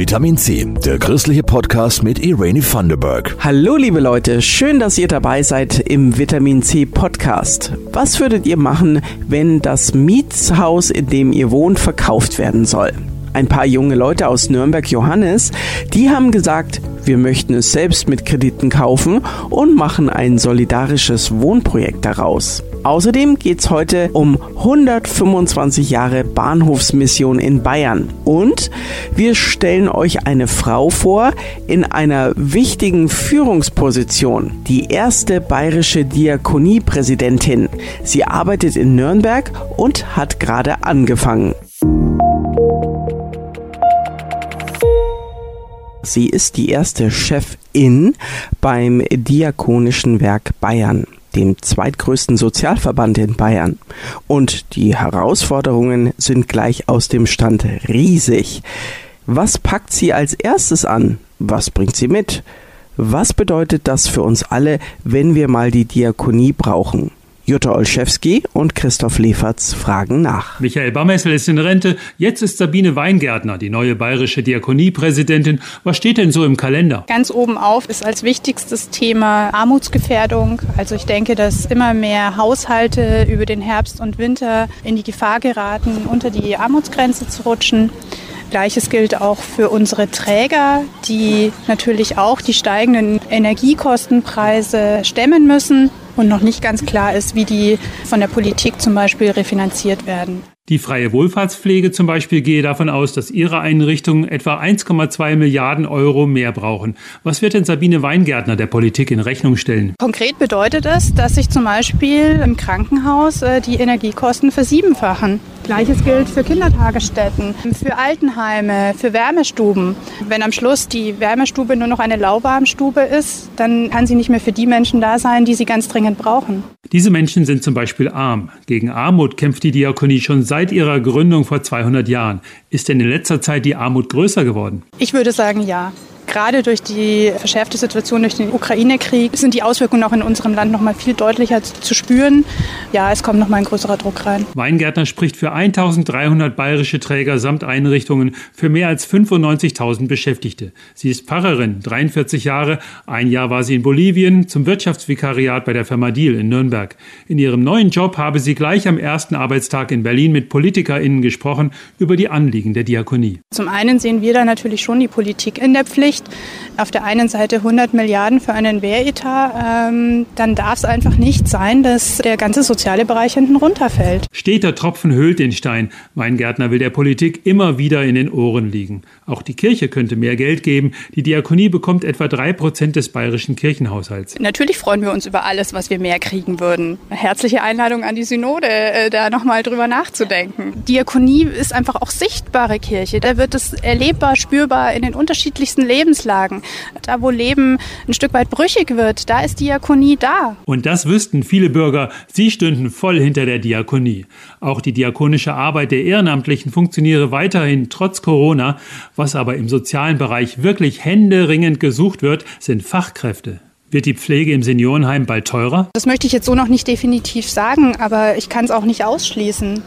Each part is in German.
Vitamin C, der christliche Podcast mit Irene Thunderberg. Hallo liebe Leute, schön, dass ihr dabei seid im Vitamin C Podcast. Was würdet ihr machen, wenn das Mietshaus, in dem ihr wohnt, verkauft werden soll? Ein paar junge Leute aus Nürnberg Johannes, die haben gesagt, wir möchten es selbst mit Krediten kaufen und machen ein solidarisches Wohnprojekt daraus. Außerdem geht es heute um 125 Jahre Bahnhofsmission in Bayern. Und wir stellen euch eine Frau vor in einer wichtigen Führungsposition, die erste bayerische Diakoniepräsidentin. Sie arbeitet in Nürnberg und hat gerade angefangen. Sie ist die erste Chefin beim Diakonischen Werk Bayern dem zweitgrößten Sozialverband in Bayern. Und die Herausforderungen sind gleich aus dem Stand riesig. Was packt sie als erstes an? Was bringt sie mit? Was bedeutet das für uns alle, wenn wir mal die Diakonie brauchen? Jutta Olszewski und Christoph Leferz fragen nach. Michael Bammessel ist in Rente. Jetzt ist Sabine Weingärtner, die neue bayerische Diakoniepräsidentin. Was steht denn so im Kalender? Ganz oben auf ist als wichtigstes Thema Armutsgefährdung. Also ich denke, dass immer mehr Haushalte über den Herbst und Winter in die Gefahr geraten, unter die Armutsgrenze zu rutschen. Gleiches gilt auch für unsere Träger, die natürlich auch die steigenden Energiekostenpreise stemmen müssen und noch nicht ganz klar ist, wie die von der Politik zum Beispiel refinanziert werden. Die freie Wohlfahrtspflege zum Beispiel gehe davon aus, dass ihre Einrichtungen etwa 1,2 Milliarden Euro mehr brauchen. Was wird denn Sabine Weingärtner der Politik in Rechnung stellen? Konkret bedeutet es, dass sich zum Beispiel im Krankenhaus äh, die Energiekosten versiebenfachen. Gleiches gilt für Kindertagesstätten, für Altenheime, für Wärmestuben. Wenn am Schluss die Wärmestube nur noch eine Lauwarmstube ist, dann kann sie nicht mehr für die Menschen da sein, die sie ganz dringend brauchen. Diese Menschen sind zum Beispiel arm. Gegen Armut kämpft die Diakonie schon seit ihrer Gründung vor 200 Jahren. Ist denn in letzter Zeit die Armut größer geworden? Ich würde sagen, ja. Gerade durch die verschärfte Situation durch den Ukraine-Krieg sind die Auswirkungen auch in unserem Land noch mal viel deutlicher zu spüren. Ja, es kommt noch mal ein größerer Druck rein. Weingärtner spricht für 1300 bayerische Träger samt Einrichtungen für mehr als 95.000 Beschäftigte. Sie ist Pfarrerin, 43 Jahre. Ein Jahr war sie in Bolivien zum Wirtschaftsvikariat bei der Firma Deal in Nürnberg. In ihrem neuen Job habe sie gleich am ersten Arbeitstag in Berlin mit PolitikerInnen gesprochen über die Anliegen der Diakonie. Zum einen sehen wir da natürlich schon die Politik in der Pflicht nicht auf der einen Seite 100 Milliarden für einen Wehretat, ähm, dann darf es einfach nicht sein, dass der ganze soziale Bereich hinten runterfällt. Steter Tropfen höhlt den Stein. Weingärtner will der Politik immer wieder in den Ohren liegen. Auch die Kirche könnte mehr Geld geben. Die Diakonie bekommt etwa drei Prozent des bayerischen Kirchenhaushalts. Natürlich freuen wir uns über alles, was wir mehr kriegen würden. Herzliche Einladung an die Synode, äh, da nochmal drüber nachzudenken. Diakonie ist einfach auch sichtbare Kirche. Da wird es erlebbar, spürbar in den unterschiedlichsten Lebens Lebenslagen. Da, wo Leben ein Stück weit brüchig wird, da ist Diakonie da. Und das wüssten viele Bürger. Sie stünden voll hinter der Diakonie. Auch die diakonische Arbeit der Ehrenamtlichen funktioniere weiterhin trotz Corona. Was aber im sozialen Bereich wirklich händeringend gesucht wird, sind Fachkräfte. Wird die Pflege im Seniorenheim bald teurer? Das möchte ich jetzt so noch nicht definitiv sagen, aber ich kann es auch nicht ausschließen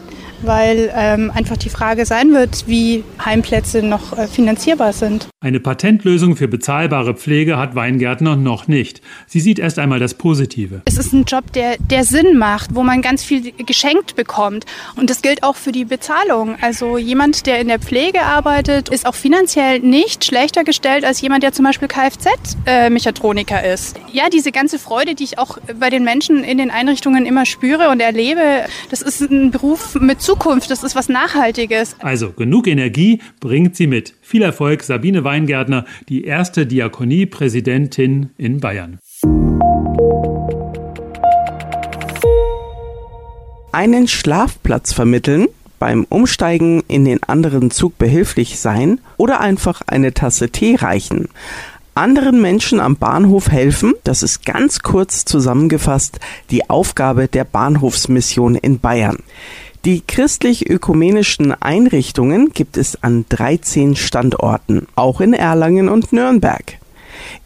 weil ähm, einfach die Frage sein wird, wie Heimplätze noch äh, finanzierbar sind. Eine Patentlösung für bezahlbare Pflege hat Weingärtner noch nicht. Sie sieht erst einmal das Positive. Es ist ein Job, der, der Sinn macht, wo man ganz viel geschenkt bekommt. Und das gilt auch für die Bezahlung. Also jemand, der in der Pflege arbeitet, ist auch finanziell nicht schlechter gestellt als jemand, der zum Beispiel Kfz-Mechatroniker ist. Ja, diese ganze Freude, die ich auch bei den Menschen in den Einrichtungen immer spüre und erlebe, das ist ein Beruf mit Zukunft, das ist was Nachhaltiges. Also genug Energie bringt sie mit. Viel Erfolg, Sabine Weingärtner, die erste Diakonie-Präsidentin in Bayern. Einen Schlafplatz vermitteln, beim Umsteigen in den anderen Zug behilflich sein oder einfach eine Tasse Tee reichen. Anderen Menschen am Bahnhof helfen, das ist ganz kurz zusammengefasst die Aufgabe der Bahnhofsmission in Bayern. Die christlich-ökumenischen Einrichtungen gibt es an 13 Standorten, auch in Erlangen und Nürnberg.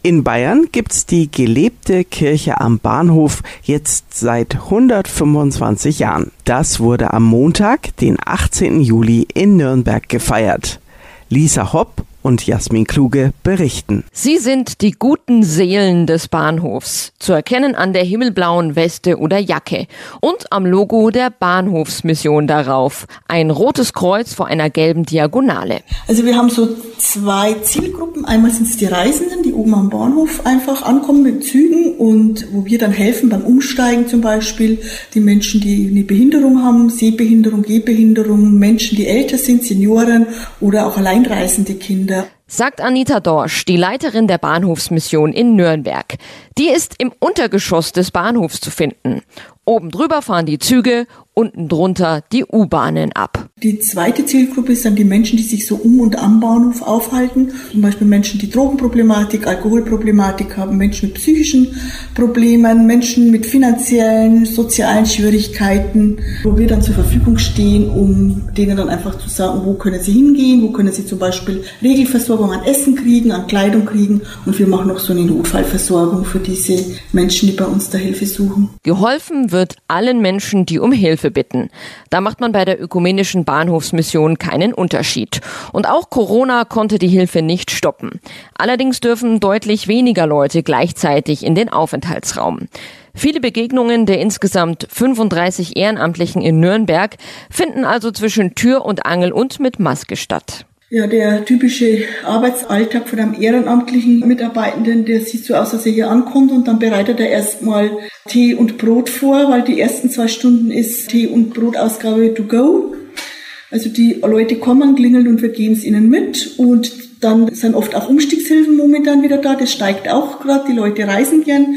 In Bayern gibt's die gelebte Kirche am Bahnhof jetzt seit 125 Jahren. Das wurde am Montag, den 18. Juli in Nürnberg gefeiert. Lisa Hopp und Jasmin Kluge berichten. Sie sind die guten Seelen des Bahnhofs, zu erkennen an der himmelblauen Weste oder Jacke und am Logo der Bahnhofsmission darauf, ein rotes Kreuz vor einer gelben Diagonale. Also wir haben so zwei Zielgruppen. Einmal sind es die Reisenden, die oben am Bahnhof einfach ankommen mit Zügen und wo wir dann helfen beim Umsteigen zum Beispiel. Die Menschen, die eine Behinderung haben, Sehbehinderung, Gehbehinderung, Menschen, die älter sind, Senioren oder auch alleinreisende Kinder sagt Anita Dorsch, die Leiterin der Bahnhofsmission in Nürnberg. Die ist im Untergeschoss des Bahnhofs zu finden. Oben drüber fahren die Züge, unten drunter die U-Bahnen ab. Die zweite Zielgruppe sind die Menschen, die sich so um und am Bahnhof aufhalten. Zum Beispiel Menschen, die Drogenproblematik, Alkoholproblematik haben, Menschen mit psychischen Problemen, Menschen mit finanziellen, sozialen Schwierigkeiten, wo wir dann zur Verfügung stehen, um denen dann einfach zu sagen, wo können sie hingehen, wo können sie zum Beispiel Regelversorgung an Essen kriegen, an Kleidung kriegen. Und wir machen auch so eine Notfallversorgung für diese Menschen, die bei uns da Hilfe suchen. Geholfen wird allen Menschen, die um Hilfe bitten. Da macht man bei der ökumenischen Bahnhofsmission keinen Unterschied. Und auch Corona konnte die Hilfe nicht stoppen. Allerdings dürfen deutlich weniger Leute gleichzeitig in den Aufenthaltsraum. Viele Begegnungen der insgesamt 35 Ehrenamtlichen in Nürnberg finden also zwischen Tür und Angel und mit Maske statt. Ja, der typische Arbeitsalltag von einem ehrenamtlichen Mitarbeitenden, der sieht so aus, dass er hier ankommt und dann bereitet er erstmal Tee und Brot vor, weil die ersten zwei Stunden ist Tee- und Brotausgabe to go. Also die Leute kommen, klingeln und wir geben es ihnen mit und dann sind oft auch Umstiegshilfen momentan wieder da. Das steigt auch gerade. Die Leute reisen gern.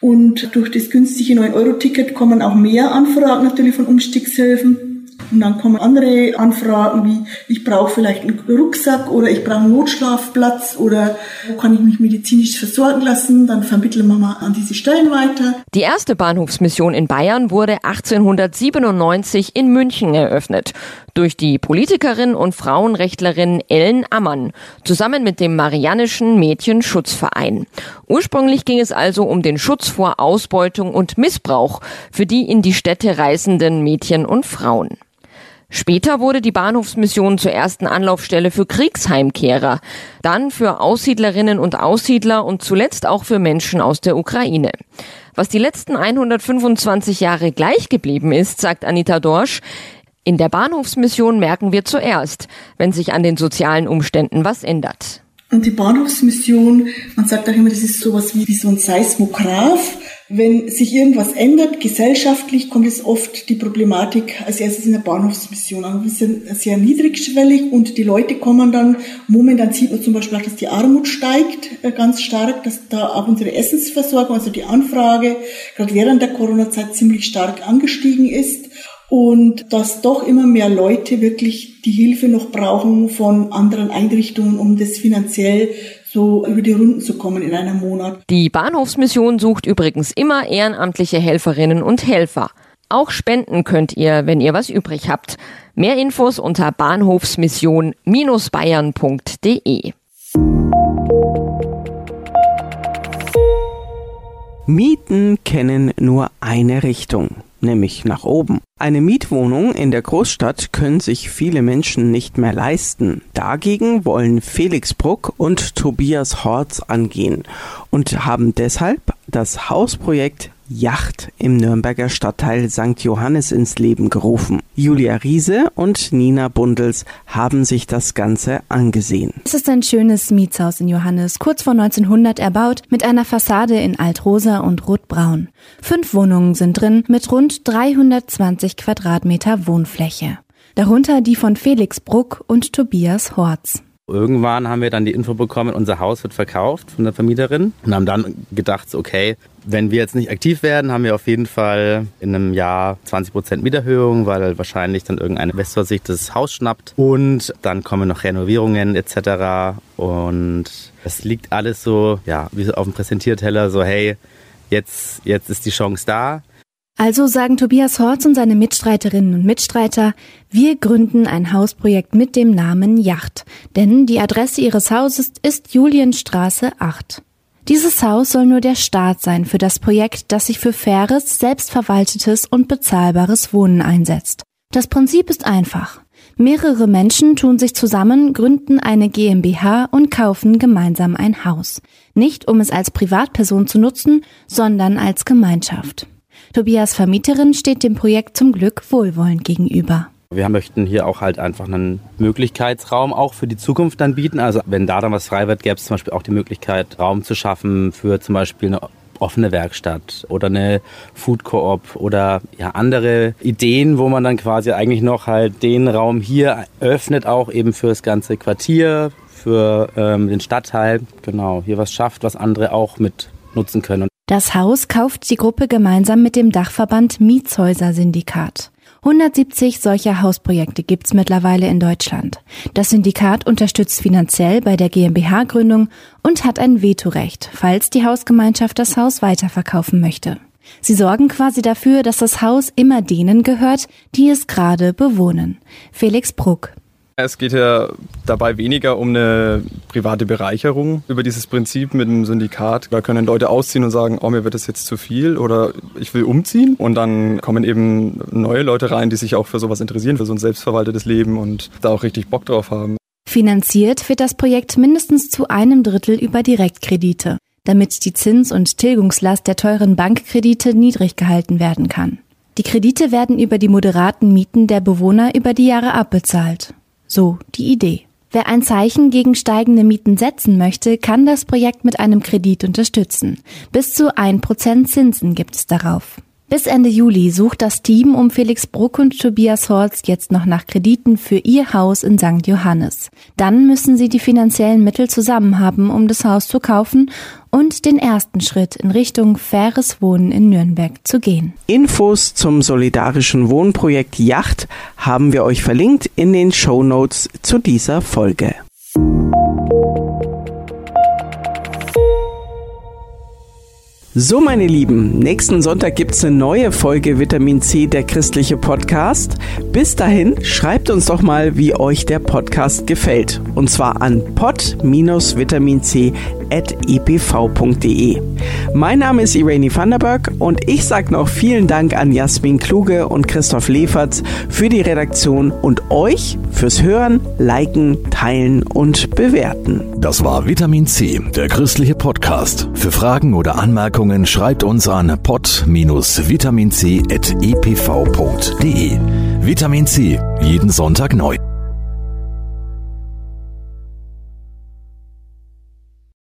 Und durch das günstige 9-Euro-Ticket kommen auch mehr Anfragen natürlich von Umstiegshilfen. Und dann kommen andere Anfragen wie, ich brauche vielleicht einen Rucksack oder ich brauche einen Notschlafplatz oder wo kann ich mich medizinisch versorgen lassen. Dann vermitteln wir mal an diese Stellen weiter. Die erste Bahnhofsmission in Bayern wurde 1897 in München eröffnet durch die Politikerin und Frauenrechtlerin Ellen Ammann zusammen mit dem Marianischen Mädchenschutzverein. Ursprünglich ging es also um den Schutz vor Ausbeutung und Missbrauch für die in die Städte reisenden Mädchen und Frauen. Später wurde die Bahnhofsmission zur ersten Anlaufstelle für Kriegsheimkehrer, dann für Aussiedlerinnen und Aussiedler und zuletzt auch für Menschen aus der Ukraine. Was die letzten 125 Jahre gleich geblieben ist, sagt Anita Dorsch, in der Bahnhofsmission merken wir zuerst, wenn sich an den sozialen Umständen was ändert. Und die Bahnhofsmission, man sagt auch immer, das ist sowas wie, wie so ein Seismograph. Wenn sich irgendwas ändert, gesellschaftlich, kommt es oft die Problematik als erstes in der Bahnhofsmission an. Wir sind sehr niedrigschwellig und die Leute kommen dann, momentan sieht man zum Beispiel auch, dass die Armut steigt äh, ganz stark, dass da auch unsere Essensversorgung, also die Anfrage, gerade während der Corona-Zeit ziemlich stark angestiegen ist und dass doch immer mehr Leute wirklich die Hilfe noch brauchen von anderen Einrichtungen, um das finanziell so über die Runden zu kommen in einem Monat. Die Bahnhofsmission sucht übrigens immer ehrenamtliche Helferinnen und Helfer. Auch spenden könnt ihr, wenn ihr was übrig habt. Mehr Infos unter bahnhofsmission-bayern.de. Mieten kennen nur eine Richtung nämlich nach oben. Eine Mietwohnung in der Großstadt können sich viele Menschen nicht mehr leisten. Dagegen wollen Felix Bruck und Tobias Horz angehen und haben deshalb das Hausprojekt Yacht im Nürnberger Stadtteil St. Johannes ins Leben gerufen. Julia Riese und Nina Bundels haben sich das Ganze angesehen. Es ist ein schönes Mietshaus in Johannes, kurz vor 1900 erbaut, mit einer Fassade in Altrosa und Rotbraun. Fünf Wohnungen sind drin, mit rund 320 Quadratmeter Wohnfläche. Darunter die von Felix Bruck und Tobias Horz. Irgendwann haben wir dann die Info bekommen, unser Haus wird verkauft von der Vermieterin und haben dann gedacht, okay, wenn wir jetzt nicht aktiv werden, haben wir auf jeden Fall in einem Jahr 20% Mieterhöhung, weil wahrscheinlich dann irgendein Investor sich das Haus schnappt und dann kommen noch Renovierungen etc. Und es liegt alles so, ja, wie so auf dem Präsentierteller, so hey, jetzt, jetzt ist die Chance da. Also sagen Tobias Horz und seine Mitstreiterinnen und Mitstreiter, wir gründen ein Hausprojekt mit dem Namen Yacht, denn die Adresse ihres Hauses ist Julienstraße 8. Dieses Haus soll nur der Start sein für das Projekt, das sich für faires, selbstverwaltetes und bezahlbares Wohnen einsetzt. Das Prinzip ist einfach. Mehrere Menschen tun sich zusammen, gründen eine GmbH und kaufen gemeinsam ein Haus. Nicht um es als Privatperson zu nutzen, sondern als Gemeinschaft. Tobias Vermieterin steht dem Projekt zum Glück wohlwollend gegenüber. Wir möchten hier auch halt einfach einen Möglichkeitsraum auch für die Zukunft dann bieten. Also wenn da dann was frei wird, gäbe es zum Beispiel auch die Möglichkeit, Raum zu schaffen für zum Beispiel eine offene Werkstatt oder eine Food Coop oder ja andere Ideen, wo man dann quasi eigentlich noch halt den Raum hier öffnet, auch eben für das ganze Quartier, für ähm, den Stadtteil. Genau, hier was schafft, was andere auch mit nutzen können. Das Haus kauft die Gruppe gemeinsam mit dem Dachverband Mietshäuser Syndikat. 170 solcher Hausprojekte gibt's mittlerweile in Deutschland. Das Syndikat unterstützt finanziell bei der GmbH-Gründung und hat ein Vetorecht, falls die Hausgemeinschaft das Haus weiterverkaufen möchte. Sie sorgen quasi dafür, dass das Haus immer denen gehört, die es gerade bewohnen. Felix Bruck. Es geht ja dabei weniger um eine private Bereicherung über dieses Prinzip mit dem Syndikat. Da können Leute ausziehen und sagen, oh, mir wird das jetzt zu viel oder ich will umziehen. Und dann kommen eben neue Leute rein, die sich auch für sowas interessieren, für so ein selbstverwaltetes Leben und da auch richtig Bock drauf haben. Finanziert wird das Projekt mindestens zu einem Drittel über Direktkredite, damit die Zins- und Tilgungslast der teuren Bankkredite niedrig gehalten werden kann. Die Kredite werden über die moderaten Mieten der Bewohner über die Jahre abbezahlt. So die Idee. Wer ein Zeichen gegen steigende Mieten setzen möchte, kann das Projekt mit einem Kredit unterstützen. Bis zu 1% Zinsen gibt es darauf. Bis Ende Juli sucht das Team um Felix Bruck und Tobias Holz jetzt noch nach Krediten für ihr Haus in St. Johannes. Dann müssen sie die finanziellen Mittel zusammen haben, um das Haus zu kaufen und den ersten Schritt in Richtung faires Wohnen in Nürnberg zu gehen. Infos zum solidarischen Wohnprojekt Yacht haben wir euch verlinkt in den Show Notes zu dieser Folge. So, meine Lieben, nächsten Sonntag gibt's eine neue Folge Vitamin C, der christliche Podcast. Bis dahin, schreibt uns doch mal, wie euch der Podcast gefällt. Und zwar an pod-vitaminc.epv.de. Mein Name ist Irene Vanderberg und ich sage noch vielen Dank an Jasmin Kluge und Christoph Leferz für die Redaktion und euch fürs Hören, Liken, Teilen und Bewerten. Das war Vitamin C, der christliche Podcast. Für Fragen oder Anmerkungen schreibt uns an pod-vitaminc.epv.de. Vitamin C, jeden Sonntag neu.